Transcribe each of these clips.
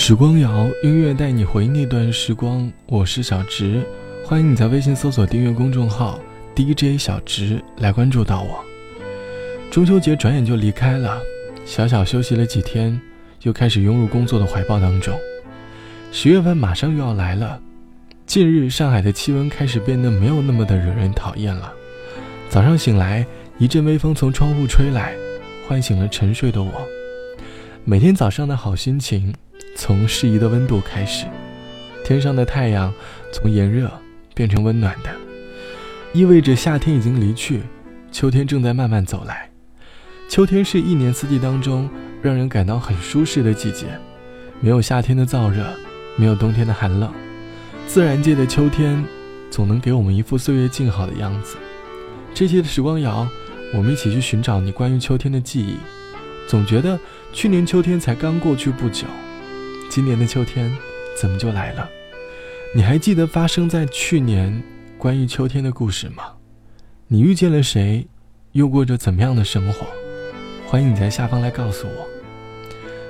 时光谣音乐带你回那段时光，我是小植，欢迎你在微信搜索订阅公众号 DJ 小植来关注到我。中秋节转眼就离开了，小小休息了几天，又开始涌入工作的怀抱当中。十月份马上又要来了，近日上海的气温开始变得没有那么的惹人讨厌了。早上醒来，一阵微风从窗户吹来，唤醒了沉睡的我。每天早上的好心情，从适宜的温度开始。天上的太阳从炎热变成温暖的，意味着夏天已经离去，秋天正在慢慢走来。秋天是一年四季当中让人感到很舒适的季节，没有夏天的燥热，没有冬天的寒冷，自然界的秋天总能给我们一副岁月静好的样子。这期的时光谣，我们一起去寻找你关于秋天的记忆。总觉得去年秋天才刚过去不久，今年的秋天怎么就来了？你还记得发生在去年关于秋天的故事吗？你遇见了谁？又过着怎么样的生活？欢迎你在下方来告诉我。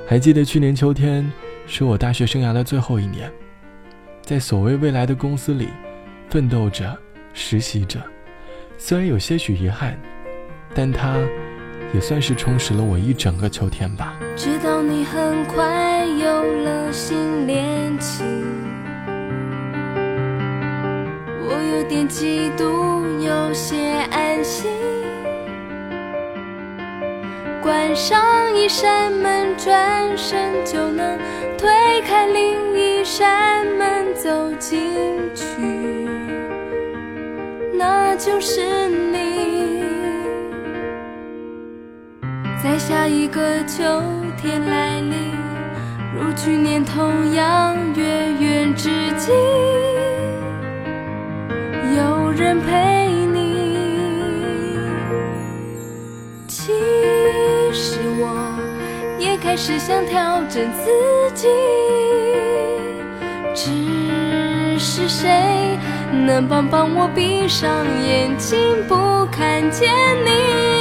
还记得去年秋天是我大学生涯的最后一年，在所谓未来的公司里奋斗着、实习着，虽然有些许遗憾，但它也算是充实了我一整个秋天吧。知道你很快有了新恋情，我有点嫉妒，有些安心。关上一扇门，转身就能推开另一扇门，走进去，那就是你。在下一个秋天来临，如去年同样月圆之际，有人陪你。其实我也开始想调整自己，只是谁能帮帮我闭上眼睛不看见你？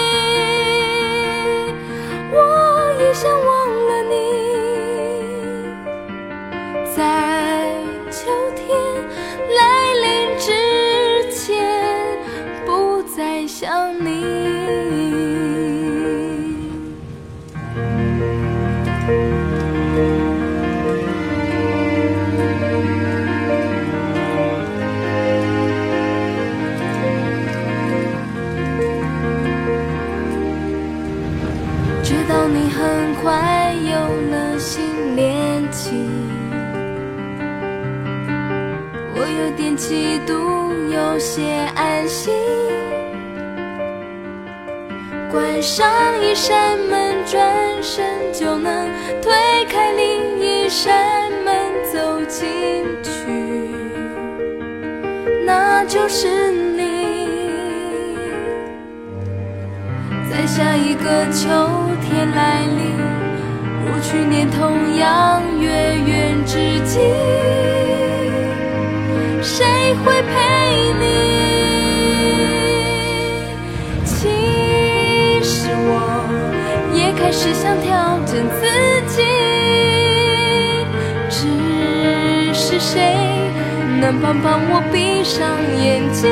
关上一扇门，转身就能推开另一扇门，走进去，那就是你。在下一个秋天来临，如去年同样月圆之际，谁会陪是想调整自己，只是谁？能帮帮我闭上眼睛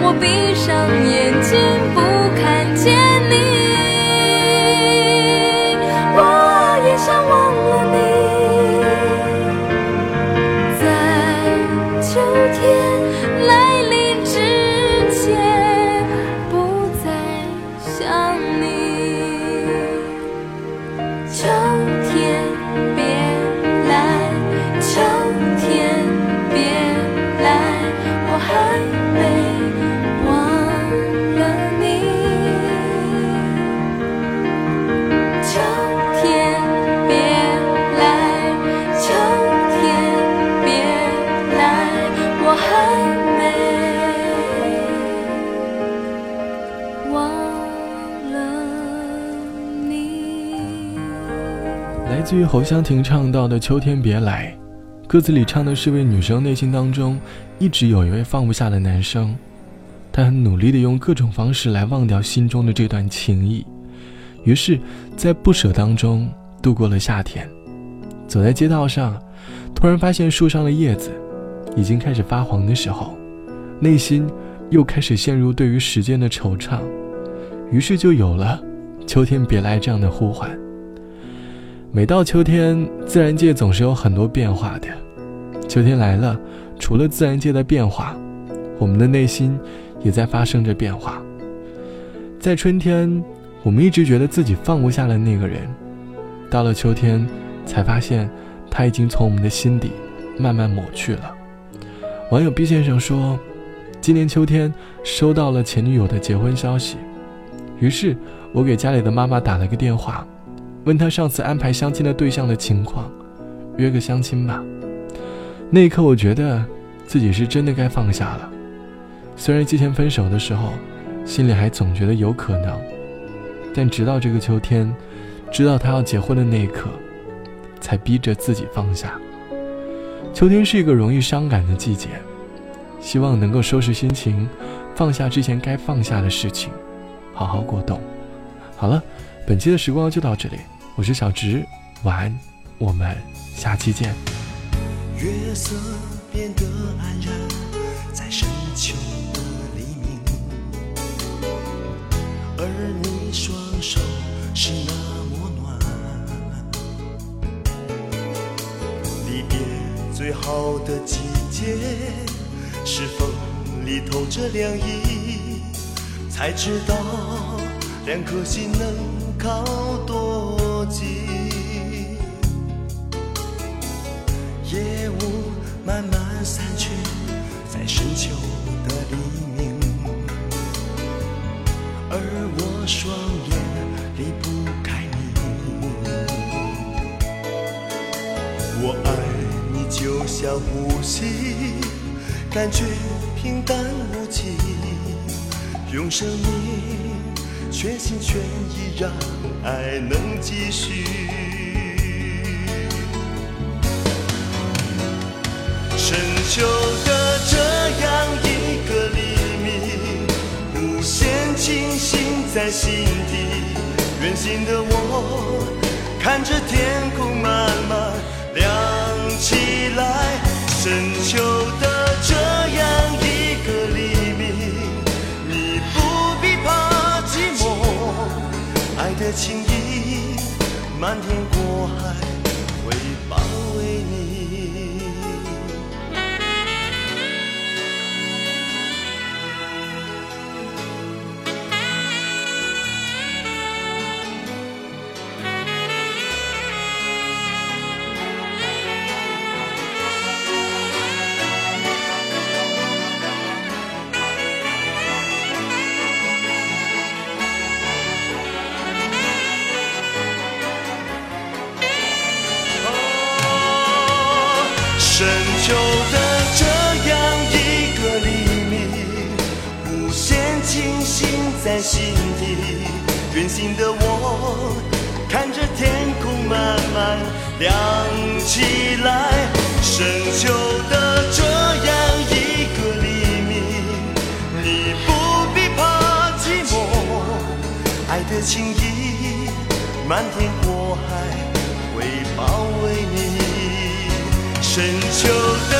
我闭上眼睛。自于侯湘婷唱到的《秋天别来》，歌词里唱的是位女生内心当中一直有一位放不下的男生，她很努力的用各种方式来忘掉心中的这段情谊，于是，在不舍当中度过了夏天。走在街道上，突然发现树上的叶子已经开始发黄的时候，内心又开始陷入对于时间的惆怅，于是就有了“秋天别来”这样的呼唤。每到秋天，自然界总是有很多变化的。秋天来了，除了自然界的变化，我们的内心也在发生着变化。在春天，我们一直觉得自己放不下的那个人，到了秋天，才发现他已经从我们的心底慢慢抹去了。网友 B 先生说，今年秋天收到了前女友的结婚消息，于是我给家里的妈妈打了个电话。问他上次安排相亲的对象的情况，约个相亲吧。那一刻，我觉得自己是真的该放下了。虽然之前分手的时候，心里还总觉得有可能，但直到这个秋天，知道他要结婚的那一刻，才逼着自己放下。秋天是一个容易伤感的季节，希望能够收拾心情，放下之前该放下的事情，好好过冬。好了。本期的时光就到这里，我是小直，晚安，我们下期见。月色变得黯然，在深秋的黎明，而你双手是那么暖。离别最好的季节，是风里透着凉意，才知道两颗心能。靠多近？夜雾慢慢散去，在深秋的黎明，而我双眼离不开你。我爱你就像呼吸，感觉平淡无奇，用生命。全心全意让爱能继续。深秋的这样一个黎明，无限清醒在心底。远行的我，看着天空慢慢亮起来。深秋情意，漫天过海会报心底。远行的我，看着天空慢慢亮起来。深秋的这样一个黎明，你不必怕寂寞，爱的情意漫天过海会包围你。深秋的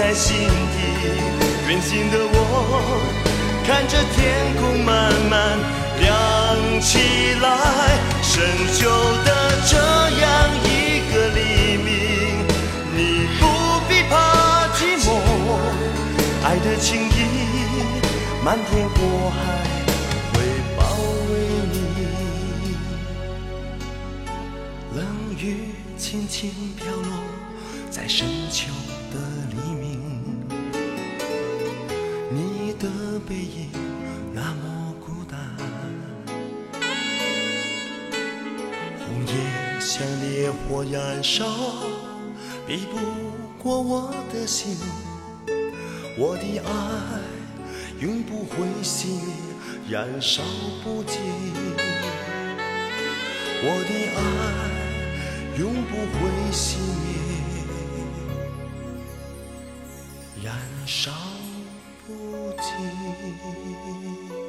在心底。远行的我，看着天空慢慢亮起来。深秋的这样一个黎明，你不必怕寂寞，爱的情意漫天过海会包围你。冷。雨轻轻飘落在深秋背影那么孤单，红叶像烈火燃烧，比不过我的心，我的爱永不会熄灭，燃烧不尽。我的爱永不会熄灭，燃烧不尽。